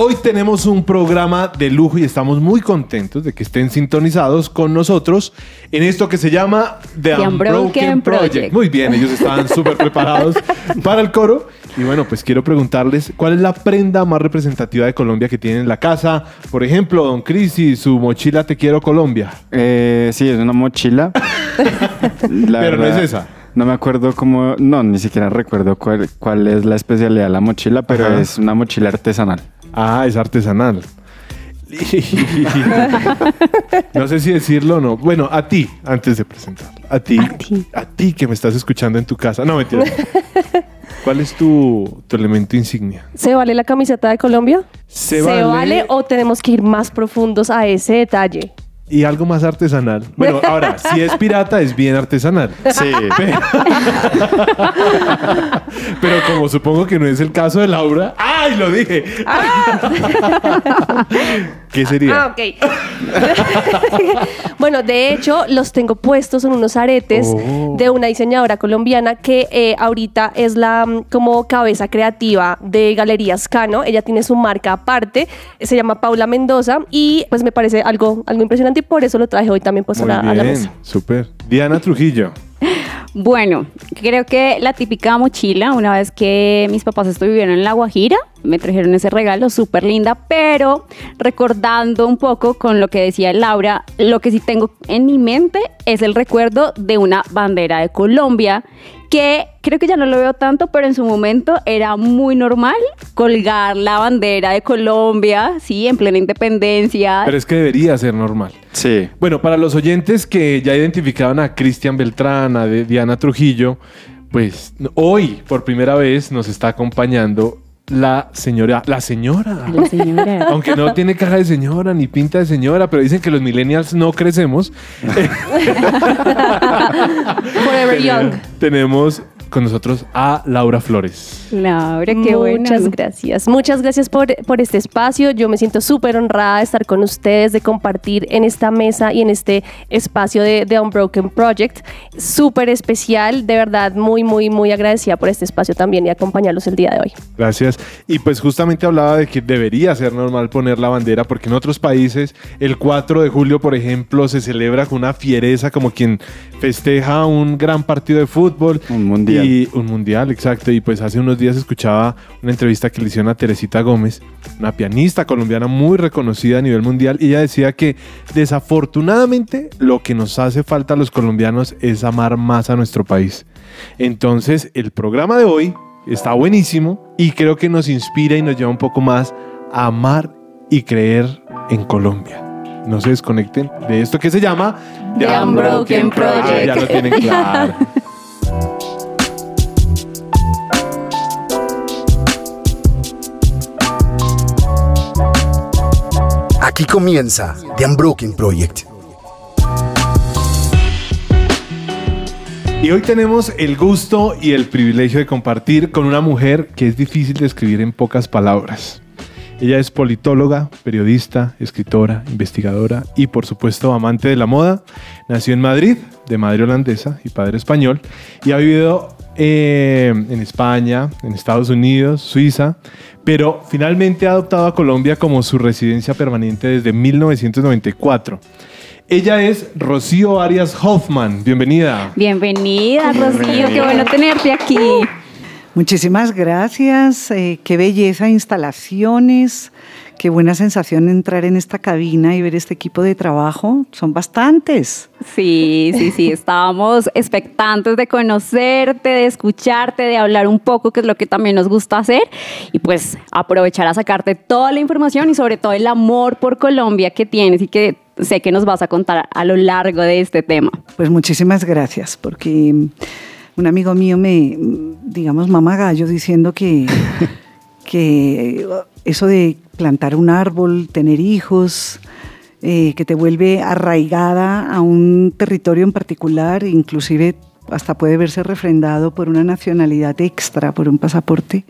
Hoy tenemos un programa de lujo y estamos muy contentos de que estén sintonizados con nosotros en esto que se llama The, The Unbroken, Unbroken Project. Project. Muy bien, ellos estaban súper preparados para el coro. Y bueno, pues quiero preguntarles cuál es la prenda más representativa de Colombia que tienen en la casa. Por ejemplo, Don Cris y su mochila Te Quiero Colombia. Eh, sí, es una mochila. La Pero no es esa. No me acuerdo cómo, no, ni siquiera recuerdo cuál, cuál es la especialidad de la mochila, pero Ajá. es una mochila artesanal. Ah, es artesanal. no sé si decirlo o no. Bueno, a ti, antes de presentar. A ti. A ti. A ti que me estás escuchando en tu casa. No, mentira. ¿Cuál es tu, tu elemento insignia? ¿Se vale la camiseta de Colombia? Se ¿Se vale- vale o tenemos que ir más profundos a ese detalle? Y algo más artesanal. Bueno, ahora, si es pirata, es bien artesanal. Sí. Pero, pero como supongo que no es el caso de Laura. ¡Ay, lo dije! ¿Qué sería? Ah, ok. bueno, de hecho, los tengo puestos en unos aretes Oh. de una diseñadora colombiana que eh, ahorita es la mm, como cabeza creativa de Galerías Cano. Ella tiene su marca aparte, se llama Paula Mendoza y pues me parece algo, algo impresionante y por eso lo traje hoy también pues a la, a la bien, mesa. súper. Diana Trujillo. Bueno, creo que la típica mochila, una vez que mis papás estuvieron en La Guajira, me trajeron ese regalo súper linda, pero recordando un poco con lo que decía Laura, lo que sí tengo en mi mente es el recuerdo de una bandera de Colombia que creo que ya no lo veo tanto, pero en su momento era muy normal colgar la bandera de Colombia, sí, en plena independencia. Pero es que debería ser normal. Sí. Bueno, para los oyentes que ya identificaban a Cristian Beltrán, a Diana Trujillo, pues hoy por primera vez nos está acompañando la señora, la señora. La señora. Aunque no tiene cara de señora ni pinta de señora, pero dicen que los millennials no crecemos. Forever Young. Tenemos con nosotros a Laura Flores. Laura, qué buena. Muchas gracias. Muchas gracias por, por este espacio. Yo me siento súper honrada de estar con ustedes, de compartir en esta mesa y en este espacio de, de Unbroken Project. Súper especial. De verdad, muy, muy, muy agradecida por este espacio también y acompañarlos el día de hoy. Gracias. Y pues justamente hablaba de que debería ser normal poner la bandera, porque en otros países el 4 de julio, por ejemplo, se celebra con una fiereza como quien festeja un gran partido de fútbol. Un mundial. Y un mundial, exacto. Y pues hace unos días escuchaba una entrevista que le hicieron a Teresita Gómez, una pianista colombiana muy reconocida a nivel mundial, y ella decía que desafortunadamente lo que nos hace falta a los colombianos es amar más a nuestro país. Entonces, el programa de hoy está buenísimo y creo que nos inspira y nos lleva un poco más a amar y creer en Colombia. No se desconecten de esto que se llama The Unbroken Project. Ah, ya lo tienen claro. Aquí comienza The Unbroken Project. Y hoy tenemos el gusto y el privilegio de compartir con una mujer que es difícil de escribir en pocas palabras. Ella es politóloga, periodista, escritora, investigadora y por supuesto amante de la moda. Nació en Madrid, de madre holandesa y padre español, y ha vivido eh, en España, en Estados Unidos, Suiza, pero finalmente ha adoptado a Colombia como su residencia permanente desde 1994. Ella es Rocío Arias Hoffman. Bienvenida. Bienvenida, Rocío, qué bueno tenerte aquí. Muchísimas gracias. eh, qué belleza de instalaciones. Qué buena sensación entrar en esta cabina y ver este equipo de trabajo. Son bastantes. Sí, sí, sí, estábamos expectantes de conocerte, de escucharte, de hablar un poco, que es lo que también nos gusta hacer, y pues aprovechar a sacarte toda la información y sobre todo el amor por Colombia que tienes y que sé que nos vas a contar a lo largo de este tema. Pues muchísimas gracias, porque un amigo mío me, digamos, mama gallo diciendo que, que uh, eso de plantar un árbol, tener hijos, eh, que te vuelve arraigada a un territorio en particular, inclusive hasta puede verse refrendado por una nacionalidad extra, por un pasaporte.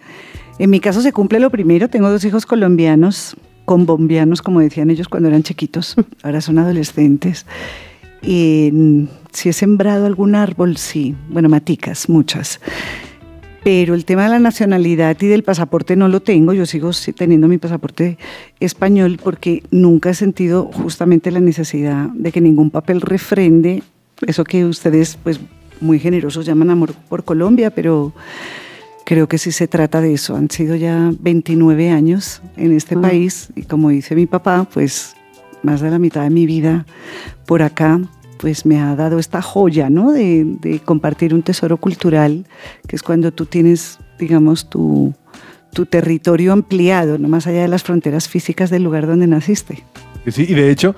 En mi caso se cumple lo primero, tengo dos hijos colombianos, combombianos, como decían ellos cuando eran chiquitos, ahora son adolescentes. Y si he sembrado algún árbol, sí, bueno, maticas, muchas. Pero el tema de la nacionalidad y del pasaporte no lo tengo, yo sigo teniendo mi pasaporte español porque nunca he sentido justamente la necesidad de que ningún papel refrende eso que ustedes pues muy generosos llaman amor por Colombia, pero creo que sí se trata de eso. Han sido ya 29 años en este Ah. país y como dice mi papá, pues más de la mitad de mi vida por acá pues me ha dado esta joya, ¿no? De, compartir un tesoro cultural, que es cuando tú tienes, digamos, tu, territorio ampliado, no más allá de las fronteras físicas del lugar donde naciste. Sí, y de hecho,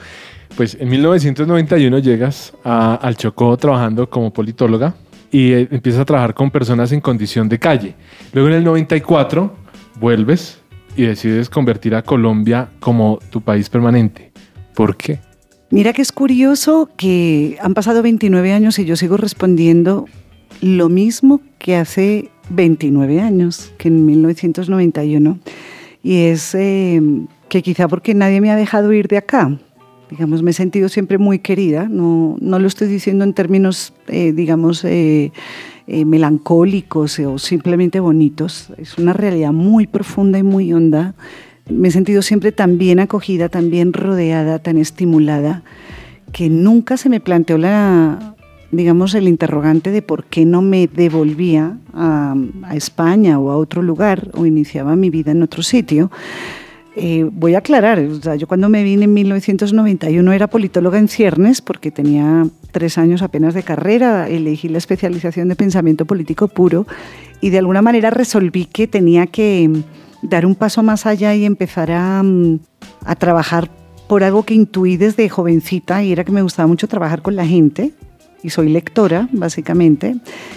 pues en 1991 llegas al Chocó trabajando como politóloga y eh, empiezas a trabajar con personas en condición de calle. Luego en el 94 vuelves y decides convertir a Colombia como tu país permanente. ¿Por qué? Mira que es curioso que han pasado 29 años y yo sigo respondiendo lo mismo que hace 29 años, que en 1991. Y es eh, que quizá porque nadie me ha dejado ir de acá. Digamos, me he sentido siempre muy querida. No, no lo estoy diciendo en términos, eh, digamos, eh, eh, melancólicos o simplemente bonitos. Es una realidad muy profunda y muy honda. Me he sentido siempre tan bien acogida, tan bien rodeada, tan estimulada, que nunca se me planteó la, digamos, el interrogante de por qué no me devolvía a, España o a otro lugar o iniciaba mi vida en otro sitio. Eh, voy a aclarar, o sea, yo cuando me vine en 1991 era politóloga en ciernes porque tenía tres años apenas de carrera, elegí la especialización de pensamiento político puro y de alguna manera resolví que tenía que dar un paso más allá y empezar a, mm, a trabajar por algo que intuí desde jovencita y era que me gustaba mucho trabajar con la gente y soy lectora, básicamente,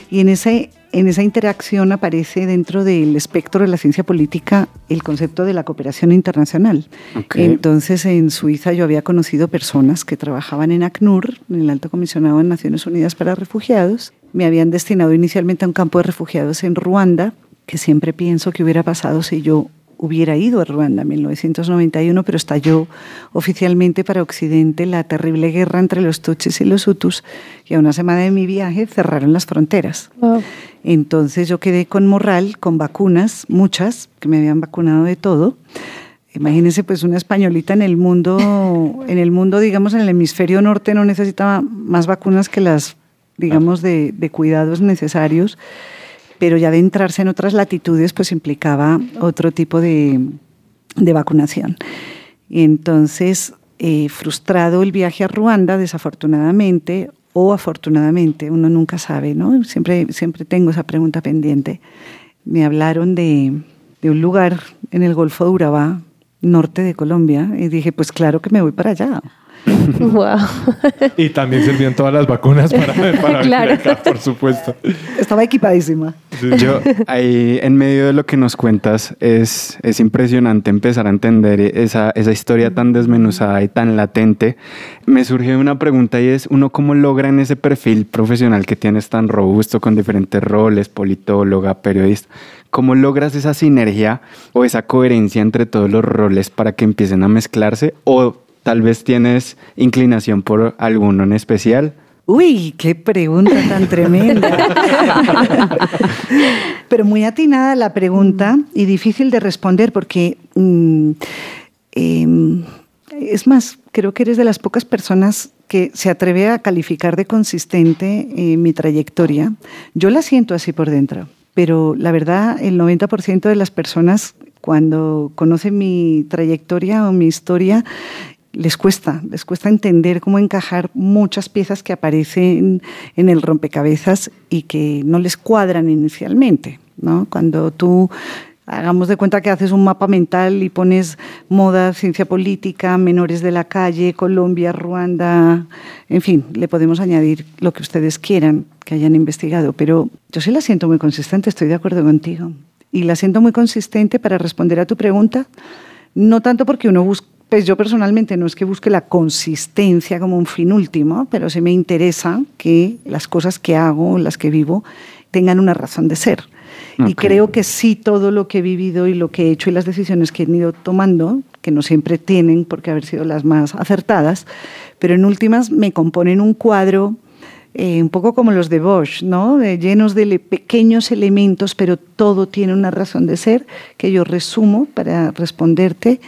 y en, ese, en esa interacción aparece dentro del espectro de la ciencia política el concepto de la cooperación internacional. Entonces, en Suiza yo había conocido personas que trabajaban en ACNUR, en el Alto Comisionado de Naciones Unidas para Refugiados. Me habían destinado inicialmente a un campo de refugiados en Ruanda, que siempre pienso que hubiera pasado si yo hubiera ido a Ruanda en 1991, pero estalló oficialmente para Occidente la terrible guerra entre los Tutsis y los Hutus, y a una semana de mi viaje cerraron las fronteras. Wow. Entonces yo quedé con morral, con vacunas, muchas, que me habían vacunado de todo. Imagínense pues una españolita en el mundo, en el mundo, digamos, en el hemisferio norte no necesitaba más vacunas que las, digamos, de, de cuidados necesarios, pero ya de entrarse en otras latitudes pues implicaba otro tipo de, de vacunación. Y entonces, eh, frustrado el viaje a Ruanda, desafortunadamente o afortunadamente, uno nunca sabe, ¿no? Siempre, siempre tengo esa pregunta pendiente. Me hablaron de, de un lugar en el Golfo de Urabá, norte de Colombia, y dije, pues claro que me voy para allá. Wow. Y también servían todas las vacunas para, para venir Claro. acá, por supuesto. Estaba equipadísima. Yo, ahí en medio de lo que nos cuentas, es, es impresionante empezar a entender esa, esa historia tan desmenuzada y tan latente. Me surgió una pregunta y es, ¿uno cómo logra en ese perfil profesional que tienes tan robusto con diferentes roles, politóloga, periodista, cómo logras esa sinergia o esa coherencia entre todos los roles para que empiecen a mezclarse? ¿O tal vez tienes inclinación por alguno en especial? Uy, qué pregunta tan tremenda. Pero muy atinada la pregunta y difícil de responder porque, mm, em, es más, creo que eres de las pocas personas que se atreve a calificar de consistente eh, mi trayectoria. Yo la siento así por dentro, pero la verdad, el 90% de las personas cuando conocen mi trayectoria o mi historia les cuesta, les cuesta entender cómo encajar muchas piezas que aparecen en el rompecabezas y que no les cuadran inicialmente. ¿no? Cuando tú hagamos de cuenta que haces un mapa mental y pones moda, ciencia política, menores de la calle, Colombia, Ruanda, en fin, le podemos añadir lo que ustedes quieran que hayan investigado, pero yo sí la siento muy consistente, estoy de acuerdo contigo. Y la siento muy consistente para responder a tu pregunta, no tanto porque uno busca pues yo personalmente no es que busque la consistencia como un fin último, pero sí me interesa que las cosas que hago, las que vivo, tengan una razón de ser. Y Ok. creo que sí todo lo que he vivido y lo que he hecho y las decisiones que he ido tomando, que no siempre tienen por qué haber sido las más acertadas, pero en últimas me componen un cuadro eh, un poco como los de Bosch, ¿no? Eh, llenos de pequeños elementos, pero todo tiene una razón de ser, que yo resumo para responderte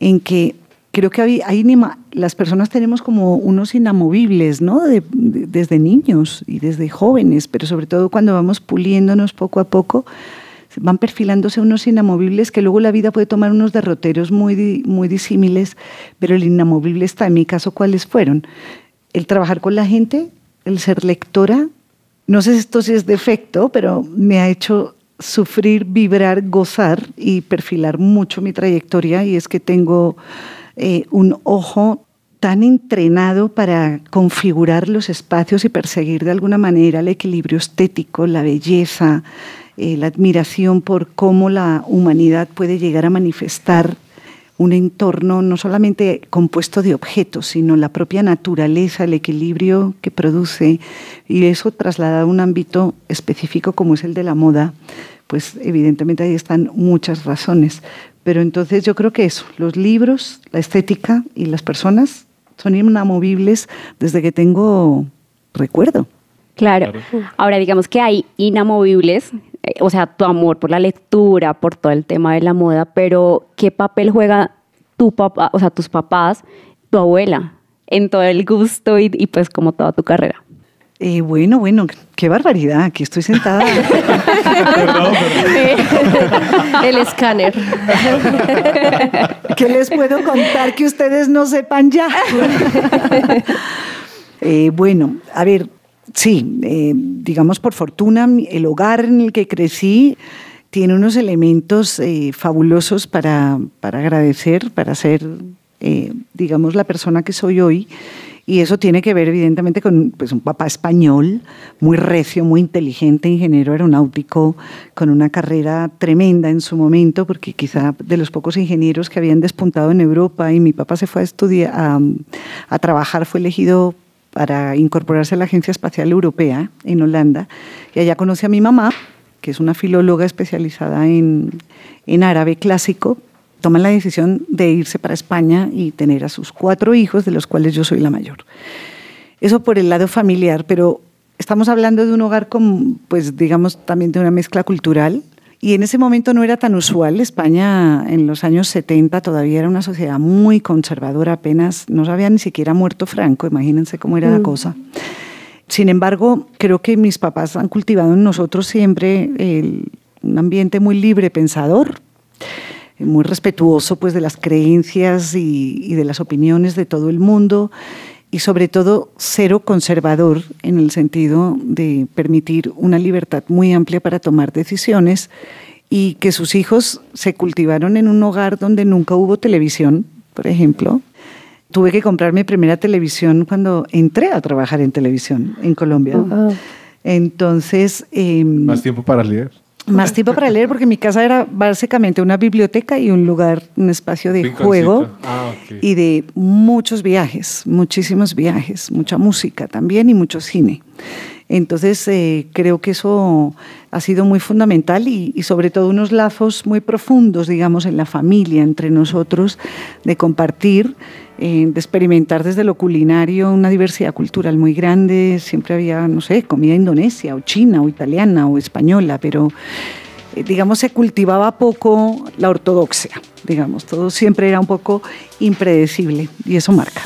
en que creo que hay, las personas tenemos como unos inamovibles, ¿no? desde niños y desde jóvenes, pero sobre todo cuando vamos puliéndonos poco a poco, van perfilándose unos inamovibles que luego la vida puede tomar unos derroteros muy, muy disímiles, pero el inamovible está, en mi caso, ¿cuáles fueron? El trabajar con la gente, el ser lectora, no sé si esto sí es defecto, pero me ha hecho sufrir, vibrar, gozar y perfilar mucho mi trayectoria y es que tengo eh, un ojo tan entrenado para configurar los espacios y perseguir de alguna manera el equilibrio estético, la belleza, eh, la admiración por cómo la humanidad puede llegar a manifestar un entorno no solamente compuesto de objetos, sino la propia naturaleza, el equilibrio que produce, y eso trasladado a un ámbito específico como es el de la moda, pues evidentemente ahí están muchas razones. Pero entonces yo creo que eso, los libros, la estética y las personas son inamovibles desde que tengo recuerdo. Claro. Ahora digamos que hay inamovibles, o sea, tu amor por la lectura, por todo el tema de la moda, pero ¿qué papel juega tu papá, o sea, tus papás, tu abuela en todo el gusto y, y pues como toda tu carrera? Eh, bueno, bueno, qué barbaridad, aquí estoy sentada. El escáner. ¿Qué les puedo contar que ustedes no sepan ya? Eh, bueno, a ver, sí, eh, digamos por fortuna, el hogar en el que crecí tiene unos elementos fabulosos para, para, agradecer, para ser, digamos, la persona que soy hoy. Y eso tiene que ver evidentemente con pues, un papá español, muy recio, muy inteligente, ingeniero aeronáutico, con una carrera tremenda en su momento, porque quizá de los pocos ingenieros que habían despuntado en Europa y mi papá se fue a estudiar, a, trabajar, fue elegido para incorporarse a la Agencia Espacial Europea en Holanda. Y allá conoce a mi mamá, que es una filóloga especializada en, en árabe clásico, toman la decisión de irse para España y tener a sus cuatro hijos, de los cuales yo soy la mayor. Eso por el lado familiar, pero estamos hablando de un hogar con, pues digamos, también de una mezcla cultural. Y en ese momento no era tan usual. España en los años 70 todavía era una sociedad muy conservadora, apenas no se había ni siquiera muerto Franco, imagínense cómo era la mm. cosa. Sin embargo, creo que mis papás han cultivado en nosotros siempre un ambiente muy libre pensador muy respetuoso pues, de las creencias y, de las opiniones de todo el mundo y sobre todo cero conservador en el sentido de permitir una libertad muy amplia para tomar decisiones y que sus hijos se cultivaron en un hogar donde nunca hubo televisión, por ejemplo. Tuve que comprar mi primera televisión cuando entré a trabajar en televisión en Colombia. Entonces... Em, Más tiempo para leer más tiempo para leer porque mi casa era básicamente una biblioteca y un lugar, un espacio de juego ah, y de muchos viajes, muchísimos viajes, mucha música también y mucho cine. Entonces eh, creo que eso ha sido muy fundamental y, y, sobre todo unos lazos muy profundos, digamos, en la familia, entre nosotros, de compartir eh, de experimentar desde lo culinario una diversidad cultural muy grande. Siempre había, no sé, comida indonesia o china o italiana o española, pero eh, digamos se cultivaba poco la ortodoxia, digamos, todo siempre era un poco impredecible y eso marca.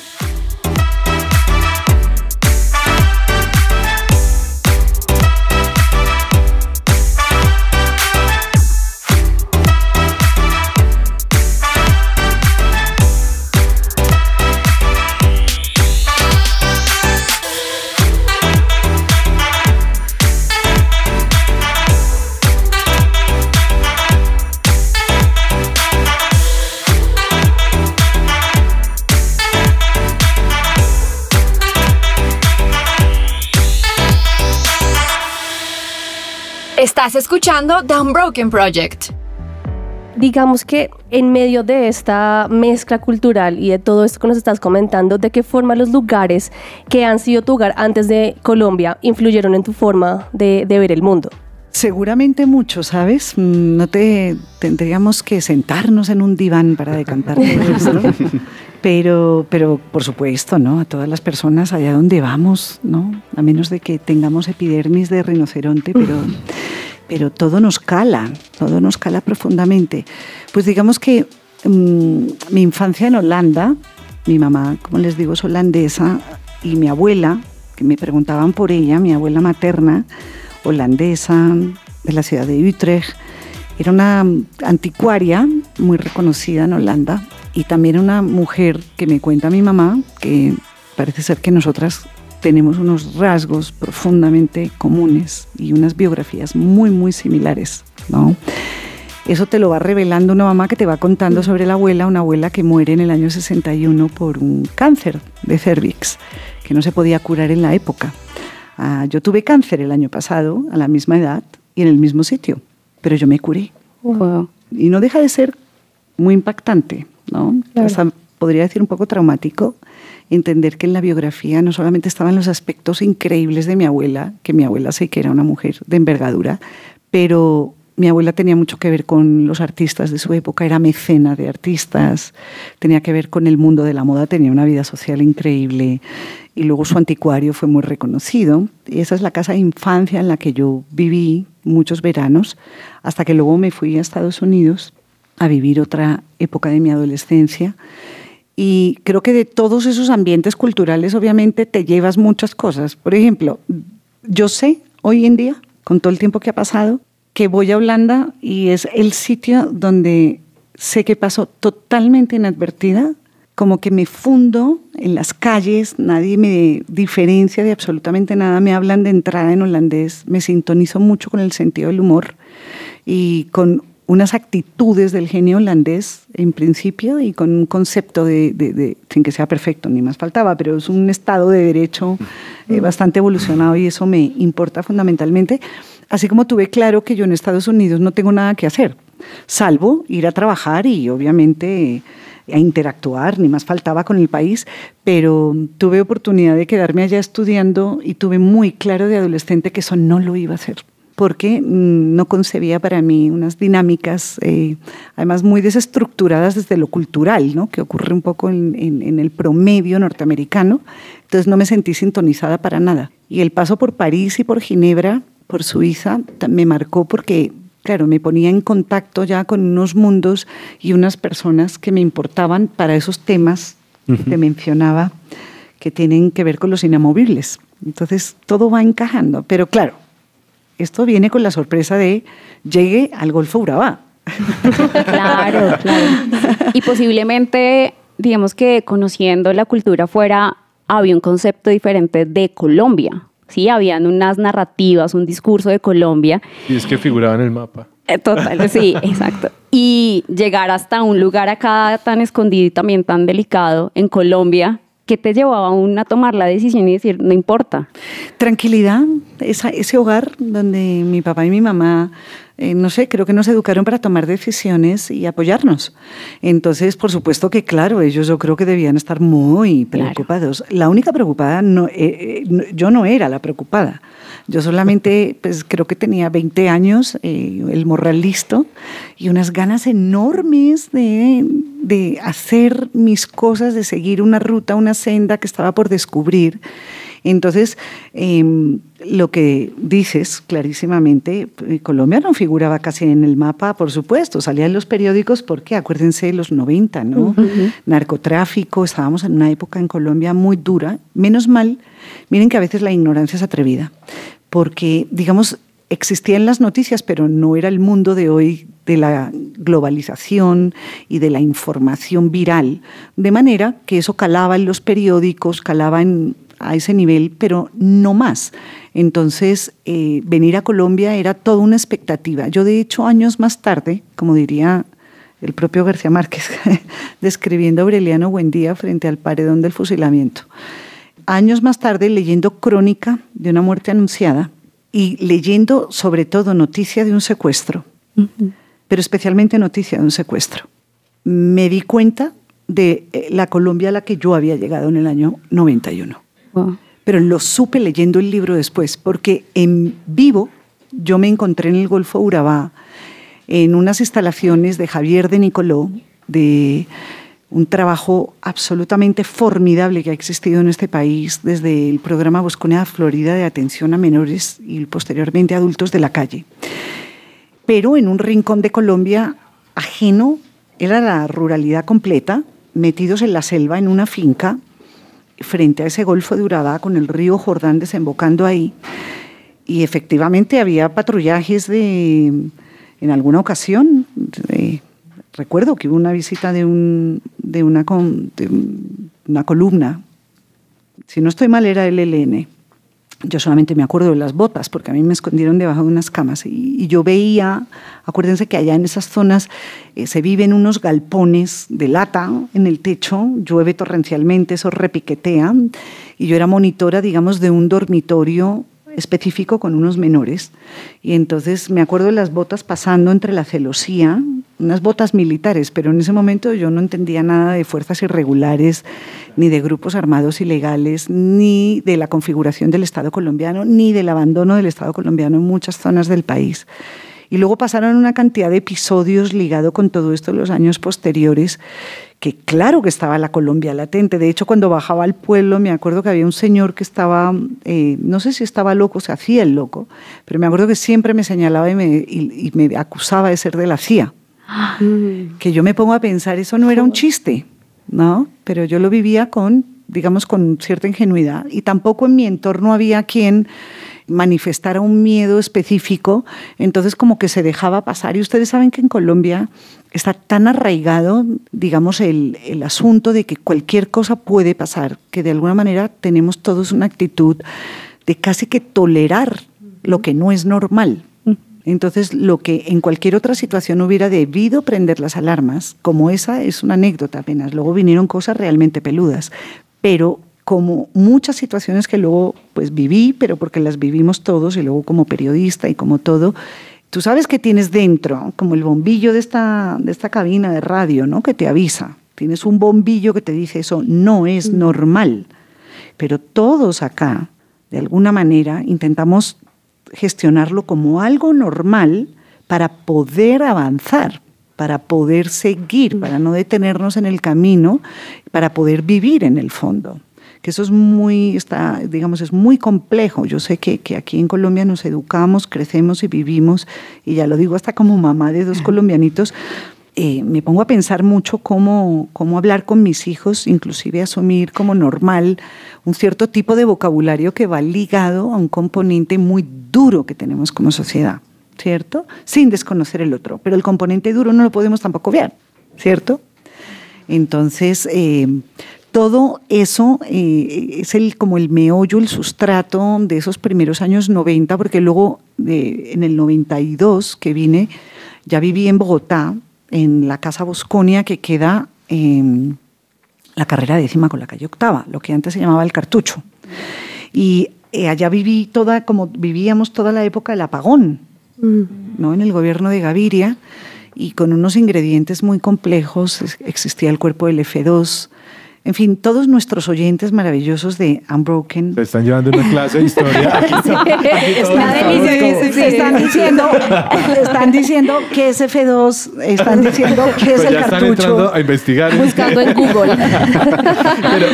Estás escuchando The Unbroken Project. Digamos que en medio de esta mezcla cultural y de todo esto que nos estás comentando, ¿de qué forma los lugares que han sido tu hogar antes de Colombia influyeron en tu forma de, ver el mundo? Seguramente mucho, ¿sabes? Mm, no te tendríamos que sentarnos en un diván para decantar Pero, pero por supuesto, ¿no? A todas las personas allá donde vamos, ¿no? A menos de que tengamos epidermis de rinoceronte, pero, pero todo nos cala, todo nos cala profundamente. Pues digamos que mm, mi infancia en Holanda, mi mamá, como les digo, es holandesa, y mi abuela, que me preguntaban por ella, mi abuela materna, holandesa, de la ciudad de Utrecht, era una anticuaria muy reconocida en Holanda y también una mujer que me cuenta mi mamá, que parece ser que nosotras tenemos unos rasgos profundamente comunes y unas biografías muy, muy similares, ¿no? Eso te lo va revelando una mamá que te va contando sobre la abuela, una abuela que muere en el año 61 por un cáncer de cervix, que no se podía curar en la época. Ah, yo tuve cáncer el año pasado, a la misma edad y en el mismo sitio, pero yo me curé. Y no deja de ser muy impactante, ¿no? podría decir un poco traumático entender que en la biografía no solamente estaban los aspectos increíbles de mi abuela, que mi abuela sé que era una mujer de envergadura, pero mi abuela tenía mucho que ver con los artistas de su época, era mecena de artistas, tenía que ver con el mundo de la moda, tenía una vida social increíble y luego su anticuario fue muy reconocido. Y esa es la casa de infancia en la que yo viví muchos veranos, hasta que luego me fui a Estados Unidos a vivir otra época de mi adolescencia. Y creo que de todos esos ambientes culturales obviamente te llevas muchas cosas. Por ejemplo, yo sé hoy en día, con todo el tiempo que ha pasado, que voy a Holanda y es el sitio donde sé que paso totalmente inadvertida, como que me fundo en las calles, nadie me diferencia de absolutamente nada, me hablan de entrada en holandés, me sintonizo mucho con el sentido del humor y con unas actitudes del genio holandés en principio y con un concepto de, sin que sea perfecto, ni más faltaba, pero es un estado de derecho eh, bastante evolucionado y eso me importa fundamentalmente. Así como tuve claro que yo en Estados Unidos no tengo nada que hacer, salvo ir a trabajar y obviamente a interactuar, ni más faltaba con el país, pero tuve oportunidad de quedarme allá estudiando y tuve muy claro de adolescente que eso no lo iba a hacer porque mm, no concebía para mí unas dinámicas, eh, además muy desestructuradas desde lo cultural, ¿no? que ocurre un poco en, en, el promedio norteamericano. Entonces no me sentí sintonizada para nada. Y el paso por París y por Ginebra, por Suiza, me marcó porque, claro, me ponía en contacto ya con unos mundos y unas personas que me importaban para esos temas que mencionaba que tienen que ver con los inamovibles. Entonces todo va encajando, pero claro, esto viene con la sorpresa de llegue al Golfo Urabá. claro, claro. Y posiblemente, digamos que conociendo la cultura fuera, había un concepto diferente de Colombia. Sí, habían unas narrativas, un discurso de Colombia. Y es que figuraba en el mapa. Eh, total, sí, exacto. Y llegar hasta un lugar acá tan escondido y también tan delicado en Colombia, ¿Qué te llevó aún a tomar la decisión y decir, no importa? Tranquilidad, ese hogar donde mi papá y mi mamá, eh, no sé, creo que nos educaron para tomar decisiones y apoyarnos. Entonces, por supuesto que, claro, ellos yo creo que debían estar muy preocupados. La única preocupada, no, eh, eh, yo no era la preocupada. Yo solamente, pues creo que tenía 20 años, el morral listo y unas ganas enormes de, de hacer mis cosas, de seguir una ruta, una senda que estaba por descubrir. Entonces, em, lo que dices clarísimamente, eh, Colombia no figuraba casi en el mapa, por supuesto, salía en los periódicos porque, acuérdense, los 90, ¿no? Narcotráfico, estábamos en una época en Colombia muy dura. Menos mal, miren que a veces la ignorancia es atrevida, porque, digamos, existían las noticias, pero no era el mundo de hoy de la globalización y de la información viral, de manera que eso calaba en los periódicos, calaba en a ese nivel, pero no más. Entonces, eh, venir a Colombia era toda una expectativa. Yo, de hecho, años más tarde, como diría el propio García Márquez, describiendo a Aureliano Buendía frente al paredón del fusilamiento, años más tarde leyendo crónica de una muerte anunciada y leyendo sobre todo noticia de un secuestro, pero especialmente noticia de un secuestro, me di cuenta de eh, la Colombia a la que yo había llegado en el año 91. Pero lo supe leyendo el libro después, porque en vivo yo me encontré en el Golfo Urabá, en unas instalaciones de Javier de Nicoló, de un trabajo absolutamente formidable que ha existido en este país desde el programa Bosconea Florida de atención a menores y posteriormente adultos de la calle. Pero en un rincón de Colombia ajeno era la ruralidad completa, metidos en la selva, en una finca, frente a ese golfo de Urabá, con el río Jordán desembocando ahí. Y efectivamente había patrullajes de, en alguna ocasión, recuerdo que hubo una visita de, un, de, una, de una columna, si no estoy mal era el LN, yo solamente me acuerdo de las botas, porque a mí me escondieron debajo de unas camas y, yo veía, acuérdense que allá en esas zonas eh, se viven unos galpones de lata en el techo, llueve torrencialmente, eso repiquetea, y yo era monitora, digamos, de un dormitorio específico con unos menores. Y entonces me acuerdo de las botas pasando entre la celosía, unas botas militares, pero en ese momento yo no entendía nada de fuerzas irregulares, ni de grupos armados ilegales, ni de la configuración del Estado colombiano, ni del abandono del Estado colombiano en muchas zonas del país. Y luego pasaron una cantidad de episodios ligados con todo esto en los años posteriores que claro que estaba la Colombia latente. De hecho, cuando bajaba al pueblo, me acuerdo que había un señor que estaba, eh, no sé si estaba loco, se hacía el loco, pero me acuerdo que siempre me señalaba y me, y me acusaba de ser de la CIA. Que yo me pongo a pensar, eso no era un chiste, ¿no? Pero yo lo vivía con, digamos, con cierta ingenuidad. Y tampoco en mi entorno había quien manifestara un miedo específico, entonces como que se dejaba pasar. Y ustedes saben que en Colombia está tan arraigado, digamos, el, el, asunto de que cualquier cosa puede pasar, que de alguna manera tenemos todos una actitud de casi que tolerar lo que no es normal. Entonces, lo que en cualquier otra situación hubiera debido prender las alarmas, como esa es una anécdota apenas, luego vinieron cosas realmente peludas, pero como muchas situaciones que luego pues viví, pero porque las vivimos todos y luego como periodista y como todo, tú sabes que tienes dentro, como el bombillo de esta, de esta cabina de radio, ¿no? Que te avisa. Tienes un bombillo que te dice eso no es normal. Pero todos acá, de alguna manera, intentamos gestionarlo como algo normal para poder avanzar, para poder seguir, para no detenernos en el camino, para poder vivir en el fondo. Que eso es muy, está, digamos, es muy complejo. Yo sé que, que, aquí en Colombia nos educamos, crecemos y vivimos, y ya lo digo hasta como mamá de dos colombianitos, eh, me pongo a pensar mucho cómo, cómo hablar con mis hijos, inclusive asumir como normal un cierto tipo de vocabulario que va ligado a un componente muy duro que tenemos como sociedad, ¿cierto? Sin desconocer el otro, pero el componente duro no lo podemos tampoco ver, ¿cierto? Entonces, eh, todo eso eh, es el, como el meollo, el sustrato de esos primeros años 90, porque luego en el 92 que vine, ya viví en Bogotá, en la Casa Bosconia, que queda en la carrera décima con la calle octava, lo que antes se llamaba el cartucho. Y eh, allá viví toda, como vivíamos toda la época del apagón, mm. ¿no? en el gobierno de Gaviria, y con unos ingredientes muy complejos, existía el cuerpo del F2, en fin, todos nuestros oyentes maravillosos de Unbroken. Se están llevando una clase de historia. están diciendo, están diciendo que es F2, están diciendo que es el ya cartucho. Están entrando a investigar. Buscando en Google. pero,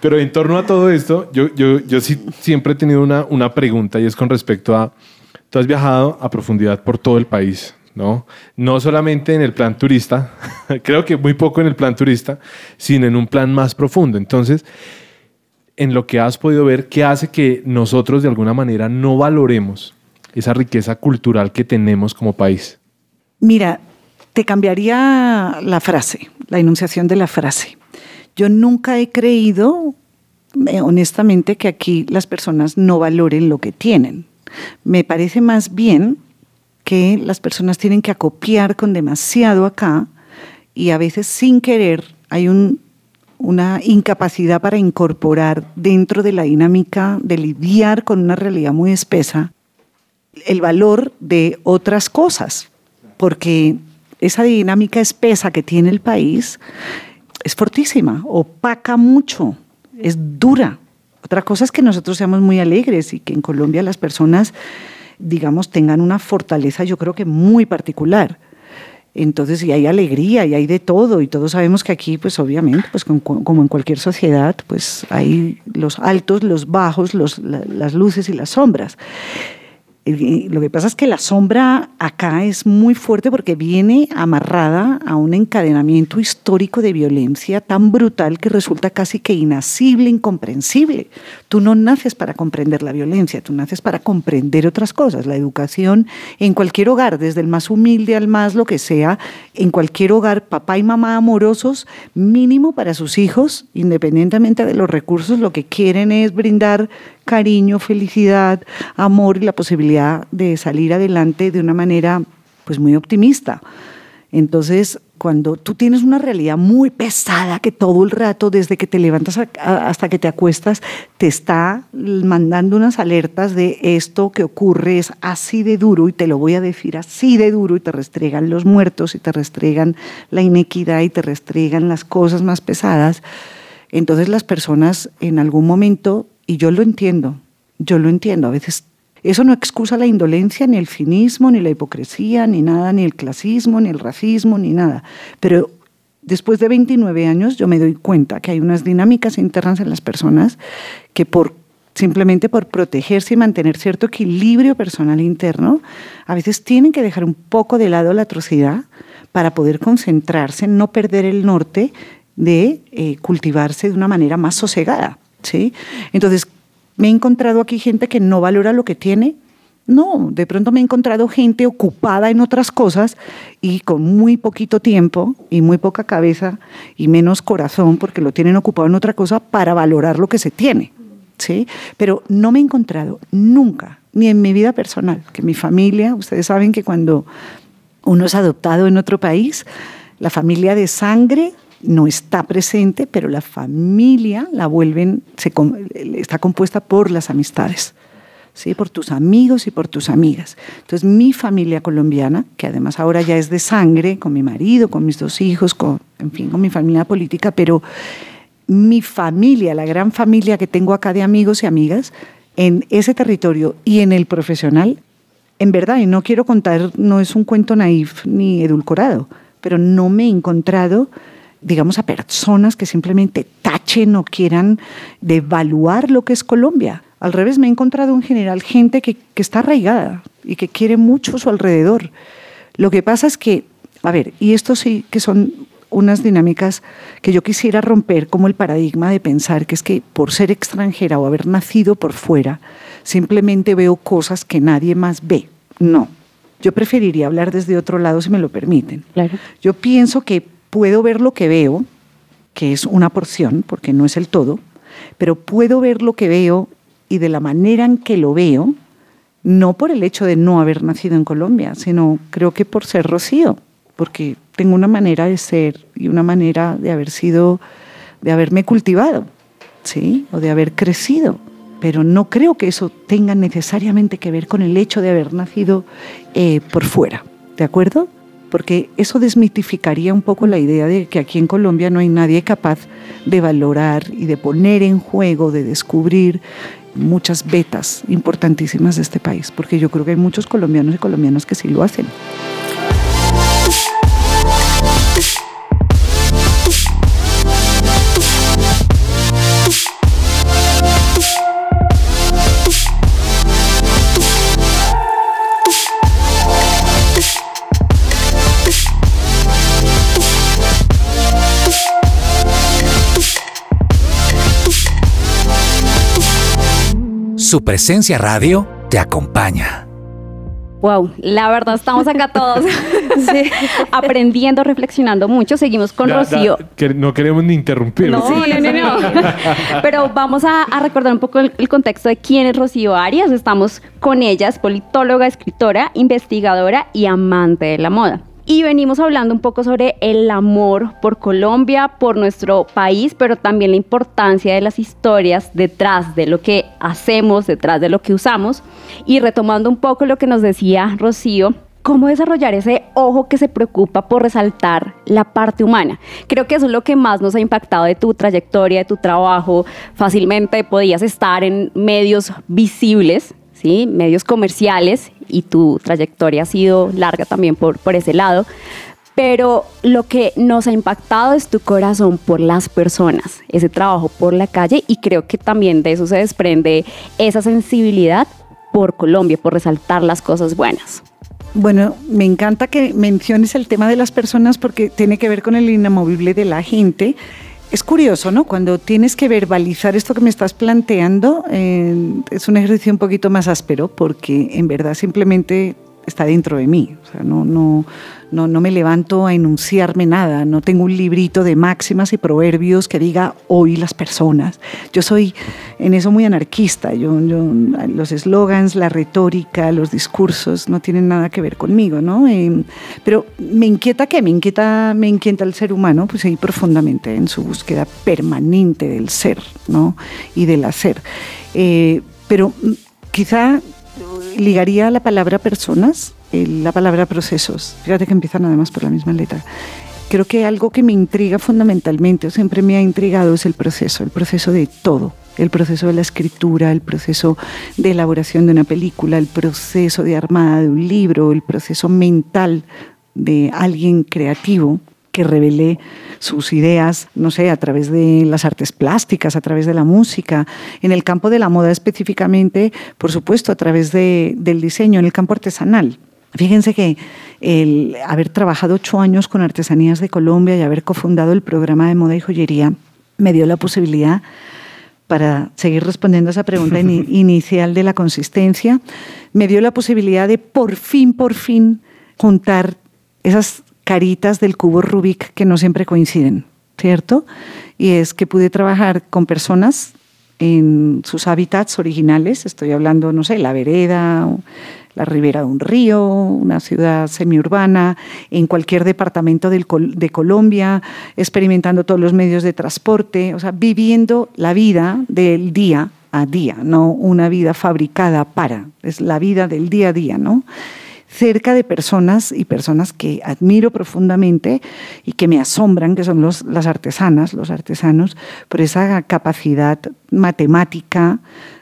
pero, en torno a todo esto, yo, yo, yo sí siempre he tenido una, una pregunta y es con respecto a, tú has viajado a profundidad por todo el país, ¿no? No solamente en el plan turista, creo que muy poco en el plan turista, sino en un plan más profundo. Entonces, en lo que has podido ver, ¿qué hace que nosotros de alguna manera no valoremos esa riqueza cultural que tenemos como país? Mira, te cambiaría la frase, la enunciación de la frase. Yo nunca he creído, eh, honestamente, que aquí las personas no valoren lo que tienen. Me parece más bien que las personas tienen que acopiar con demasiado acá y a veces sin querer hay una incapacidad para incorporar dentro de la dinámica de lidiar con una realidad muy espesa el valor de otras cosas, porque esa dinámica espesa que tiene el país es fortísima, opaca mucho, es dura. Otra cosa es que nosotros seamos muy alegres y que en Colombia las personas digamos, tengan una fortaleza yo creo que muy particular. Entonces, y hay alegría, y hay de todo, y todos sabemos que aquí, pues obviamente, pues como en cualquier sociedad, pues hay los altos, los bajos, las luces y las sombras. Lo que pasa es que la sombra acá es muy fuerte porque viene amarrada a un encadenamiento histórico de violencia tan brutal que resulta casi que inasible, incomprensible. Tú no naces para comprender la violencia, tú naces para comprender otras cosas. La educación en cualquier hogar, desde el más humilde al más lo que sea, en cualquier hogar, papá y mamá amorosos, mínimo para sus hijos, independientemente de los recursos, lo que quieren es brindar cariño, felicidad, amor y la posibilidad de salir adelante de una manera pues muy optimista. Entonces, cuando tú tienes una realidad muy pesada que todo el rato, desde que te levantas hasta que te acuestas, te está mandando unas alertas de esto que ocurre es así de duro y te lo voy a decir así de duro y te restregan los muertos y te restregan la inequidad y te restregan las cosas más pesadas, entonces las personas en algún momento, y yo lo entiendo, yo lo entiendo, a veces eso no excusa la indolencia, ni el cinismo, ni la hipocresía, ni nada, ni el clasismo, ni el racismo, ni nada. Pero después de 29 años yo me doy cuenta que hay unas dinámicas internas en las personas que por simplemente por protegerse y mantener cierto equilibrio personal interno, a veces tienen que dejar un poco de lado la atrocidad para poder concentrarse en no perder el norte de eh, cultivarse de una manera más sosegada. ¿Sí? Entonces, me he encontrado aquí gente que no valora lo que tiene. No, de pronto me he encontrado gente ocupada en otras cosas y con muy poquito tiempo y muy poca cabeza y menos corazón porque lo tienen ocupado en otra cosa para valorar lo que se tiene. ¿sí? Pero no me he encontrado nunca, ni en mi vida personal, que mi familia, ustedes saben que cuando uno es adoptado en otro país, la familia de sangre no está presente, pero la familia la vuelven, está compuesta por las amistades, ¿sí? por tus amigos y por tus amigas. Entonces mi familia colombiana, que además ahora ya es de sangre, con mi marido, con mis dos hijos, con, en fin, con mi familia política, pero mi familia, la gran familia que tengo acá de amigos y amigas, en ese territorio y en el profesional, en verdad, y no quiero contar, no es un cuento naif ni edulcorado, pero no me he encontrado, digamos, a personas que simplemente tachen o quieran devaluar lo que es Colombia. Al revés, me he encontrado en general gente que, que está arraigada y que quiere mucho su alrededor. Lo que pasa es que, a ver, y esto sí que son unas dinámicas que yo quisiera romper, como el paradigma de pensar que es que por ser extranjera o haber nacido por fuera, simplemente veo cosas que nadie más ve. No, yo preferiría hablar desde otro lado si me lo permiten. Claro. Yo pienso que puedo ver lo que veo, que es una porción, porque no es el todo, pero puedo ver lo que veo y de la manera en que lo veo, no por el hecho de no haber nacido en Colombia, sino creo que por ser Rocío, porque tengo una manera de ser y una manera de haber sido, de haberme cultivado, ¿sí? O de haber crecido. Pero no creo que eso tenga necesariamente que ver con el hecho de haber nacido eh, por fuera, ¿de acuerdo? Porque eso desmitificaría un poco la idea de que aquí en Colombia no hay nadie capaz de valorar y de poner en juego, de descubrir muchas vetas importantísimas de este país, porque yo creo que hay muchos colombianos y colombianas que sí lo hacen. Su presencia radio te acompaña. Wow, la verdad estamos acá todos aprendiendo, reflexionando mucho. Seguimos con Da- da- Rocío. que no queremos ni interrumpir. No, no, no, no. Pero vamos a, a recordar un poco el, el contexto de quién es Rocío Arias. Estamos con ella, es politóloga, escritora, investigadora y amante de la moda. Y venimos hablando un poco sobre el amor por Colombia, por nuestro país, pero también la importancia de las historias detrás de lo que hacemos, detrás de lo que usamos. Y retomando un poco lo que nos decía Rocío, cómo desarrollar ese ojo que se preocupa por resaltar la parte humana. Creo que eso es lo que más nos ha impactado de tu trayectoria, de tu trabajo. Fácilmente podías estar en medios visibles, ¿sí? medios comerciales, y tu trayectoria ha sido larga también por, por ese lado. pero lo que nos ha impactado es tu corazón por las personas, ese trabajo por la calle y creo que también de eso se desprende esa sensibilidad por Colombia, por resaltar las cosas buenas. Bueno, me encanta que menciones el tema de las personas porque tiene que ver con el inamovible de la gente. Es curioso, ¿no? Cuando tienes que verbalizar esto que me estás planteando, eh, es un ejercicio un poquito más áspero porque en verdad simplemente está dentro de mí. O sea, no, no, no, no me levanto a enunciarme nada, no tengo un librito de máximas y proverbios que diga hoy las personas. Yo soy en eso muy anarquista, yo, los eslogans, la retórica, los discursos no tienen nada que ver conmigo, ¿no? Eh, pero me inquieta que me inquieta, me inquieta el ser humano, pues ahí profundamente en su búsqueda permanente del ser, ¿no? Y del hacer. Eh, pero mm, quizá ligaría la palabra personas la palabra procesos. Fíjate que empiezan además por la misma letra. Creo que algo que me intriga fundamentalmente, o siempre me ha intrigado, es el proceso, el proceso de todo. El proceso de la escritura, el proceso de elaboración de una película, el proceso de armada de un libro, el proceso mental de alguien creativo que revele sus ideas, no sé, a través de las artes plásticas, a través de la música, en el campo de la moda específicamente, por supuesto, a través de, del diseño, en el campo artesanal. Fíjense que el haber trabajado ocho años con Artesanías de Colombia y haber cofundado el programa de moda y joyería me dio la posibilidad para seguir respondiendo a esa pregunta inicial de la consistencia, me dio la posibilidad de por fin, por fin juntar esas caritas del cubo Rubik que no siempre coinciden, ¿cierto? Y es que pude trabajar con personas en sus hábitats originales, estoy hablando, no sé, la vereda, la ribera de un río, una ciudad semiurbana, en cualquier departamento de Colombia, experimentando todos los medios de transporte, o sea, viviendo la vida del día a día, no una vida fabricada para, es la vida del día a día, ¿no? Cerca de personas y personas que admiro profundamente y que me asombran, que son los, las artesanas, los artesanos, por esa capacidad matemática,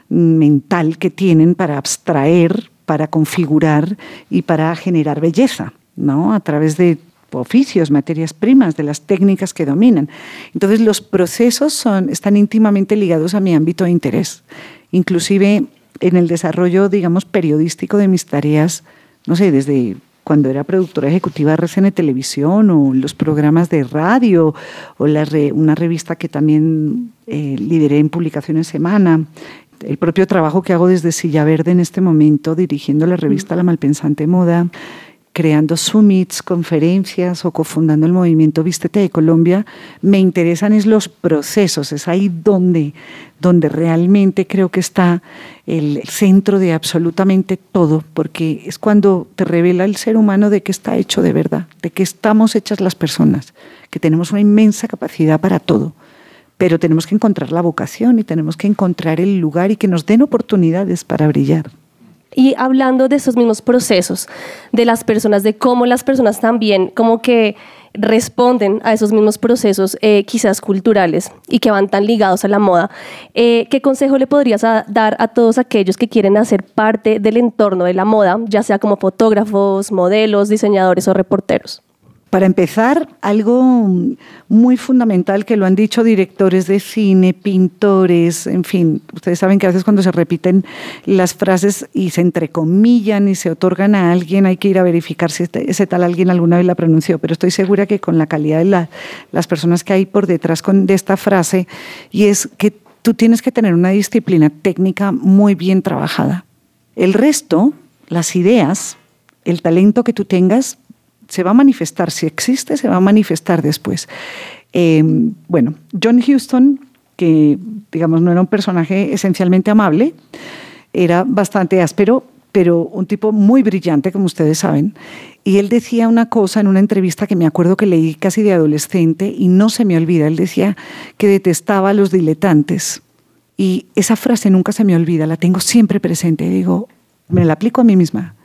mental que tienen para abstraer, para configurar y para generar belleza, ¿no? A través de oficios, materias primas, de las técnicas que dominan. Entonces los procesos son, están íntimamente ligados a mi ámbito de interés, inclusive en el desarrollo, digamos, periodístico de mis tareas no sé, desde cuando era productora ejecutiva de RCN Televisión o los programas de radio o la una revista que también eh, lideré en Publicaciones Semana, el propio trabajo que hago desde Silla Verde en este momento dirigiendo la revista La Malpensante Moda, creando summits, conferencias o cofundando el movimiento Vístete de Colombia, me interesan es los procesos, es ahí donde, donde realmente creo que está el centro de absolutamente todo, porque es cuando te revela el ser humano de qué está hecho de verdad, de qué estamos hechas las personas, que tenemos una inmensa capacidad para todo pero tenemos que encontrar la vocación y tenemos que encontrar el lugar y que nos den oportunidades para brillar. Y hablando de esos mismos procesos, de las personas, de cómo las personas también como que responden a esos mismos procesos eh, quizás culturales y que van tan ligados a la moda, eh, ¿qué consejo le podrías dar a todos aquellos que quieren hacer parte del entorno de la moda, ya sea como fotógrafos, modelos, diseñadores o reporteros? Para empezar, algo muy fundamental que lo han dicho directores de cine, pintores, en fin, ustedes saben que a veces cuando se repiten las frases y se entrecomillan y se otorgan a alguien, hay que ir a verificar si este, ese tal alguien alguna vez la pronunció, pero estoy segura que con la calidad de las personas que hay por detrás de esta frase, y es que tú tienes que tener una disciplina técnica muy bien trabajada. El resto, las ideas, el talento que tú tengas, se va a manifestar, si existe, se va a manifestar después. Eh, bueno, John Houston, que digamos no era un personaje esencialmente amable, era bastante áspero, pero un tipo muy brillante, como ustedes saben. Y él decía una cosa en una entrevista que me acuerdo que leí casi de adolescente y no se me olvida. Él decía que detestaba a los diletantes. Y esa frase nunca se me olvida, la tengo siempre presente. Digo, me la aplico a mí misma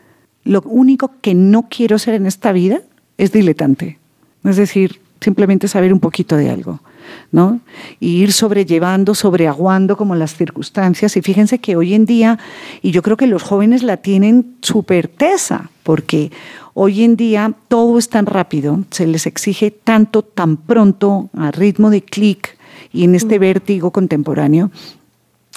lo único que no quiero ser en esta vida es diletante. Es decir, simplemente saber un poquito de algo, ¿no? Y ir sobrellevando, sobreaguando como las circunstancias. Y fíjense que hoy en día, y yo creo que los jóvenes la tienen súper tesa, porque Hoy en día todo es tan rápido, se les exige tanto, tan pronto, a ritmo de clic y en este vértigo contemporáneo,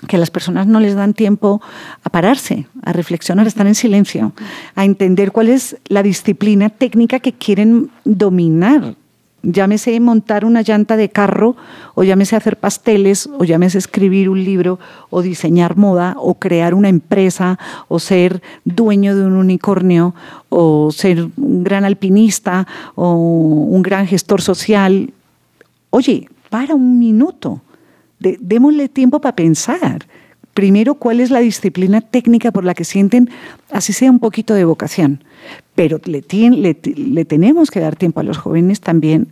que las personas no les dan tiempo a pararse, a reflexionar, a estar en silencio, a entender cuál es la disciplina técnica que quieren dominar. Llámese montar una llanta de carro, o llámese hacer pasteles, o llámese escribir un libro, o diseñar moda, o crear una empresa, o ser dueño de un unicornio, o ser un gran alpinista, o un gran gestor social. Oye, para un minuto démosle tiempo para pensar. Primero, cuál es la disciplina técnica por la que sienten, así sea un poquito de vocación. Pero le, le tenemos que dar tiempo a los jóvenes también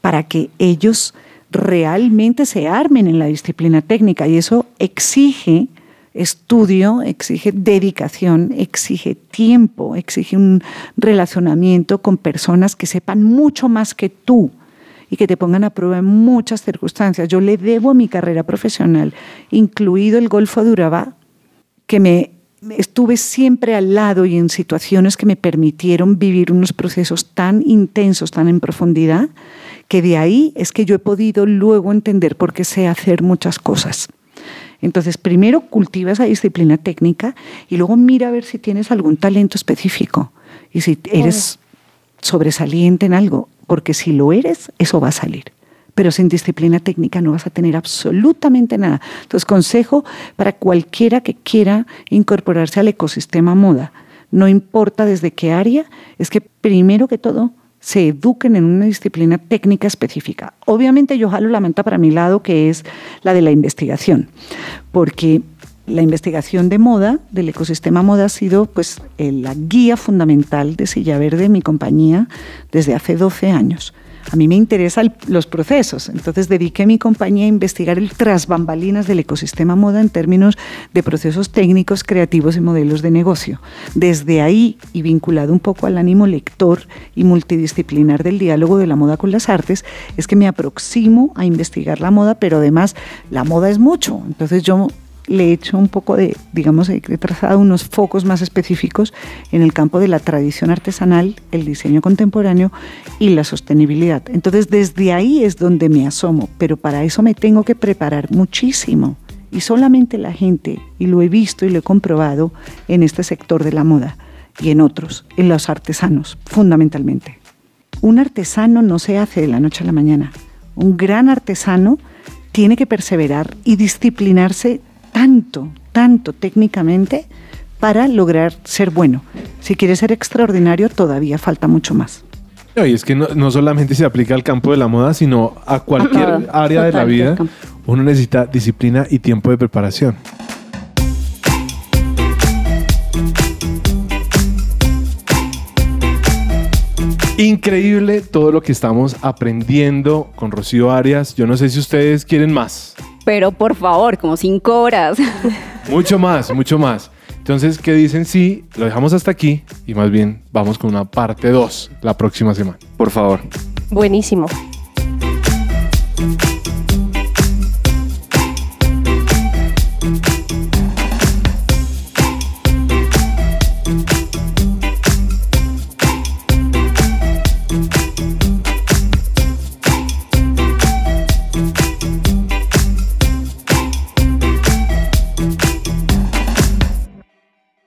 para que ellos realmente se armen en la disciplina técnica y eso exige estudio, exige dedicación, exige tiempo, exige un relacionamiento con personas que sepan mucho más que tú y que te pongan a prueba en muchas circunstancias. Yo le debo a mi carrera profesional, incluido el Golfo de Urabá, que me estuve siempre al lado y en situaciones que me permitieron vivir unos procesos tan intensos, tan en profundidad, que de ahí es que yo he podido luego entender por qué sé hacer muchas cosas. Entonces, primero cultiva esa disciplina técnica y luego mira a ver si tienes algún talento específico y si eres sobresaliente en algo porque si lo eres, eso va a salir. Pero sin disciplina técnica no vas a tener absolutamente nada. Entonces, consejo para cualquiera que quiera incorporarse al ecosistema moda, no importa desde qué área, es que primero que todo se eduquen en una disciplina técnica específica. Obviamente yo jalo la manta para mi lado, que es la de la investigación, porque la investigación de moda, del ecosistema moda, ha sido pues, la guía fundamental de Silla Verde, mi compañía, desde hace 12 años. A mí me interesan los procesos, entonces dediqué mi compañía a investigar el tras bambalinas del ecosistema moda en términos de procesos técnicos, creativos y modelos de negocio. Desde ahí, y vinculado un poco al ánimo lector y multidisciplinar del diálogo de la moda con las artes, es que me aproximo a investigar la moda, pero además la moda es mucho. Entonces yo le he hecho un poco de, digamos, he trazado unos focos más específicos en el campo de la tradición artesanal, el diseño contemporáneo y la sostenibilidad. Entonces, desde ahí es donde me asomo, pero para eso me tengo que preparar muchísimo. Y solamente la gente, y lo he visto y lo he comprobado en este sector de la moda y en otros, en los artesanos, fundamentalmente. Un artesano no se hace de la noche a la mañana. Un gran artesano tiene que perseverar y disciplinarse tanto, tanto técnicamente para lograr ser bueno. Si quieres ser extraordinario, todavía falta mucho más. y es que no, solamente se aplica al campo de la moda, sino a cualquier área de la vida. Uno necesita disciplina y tiempo de preparación. Increíble todo lo que estamos aprendiendo con Rocío Arias. Yo no sé si ustedes quieren más pero por favor, como cinco horas. Mucho más, mucho más. Entonces, ¿qué dicen? Sí, lo dejamos hasta aquí y más bien vamos con una parte 2 la próxima semana. Por favor. Buenísimo.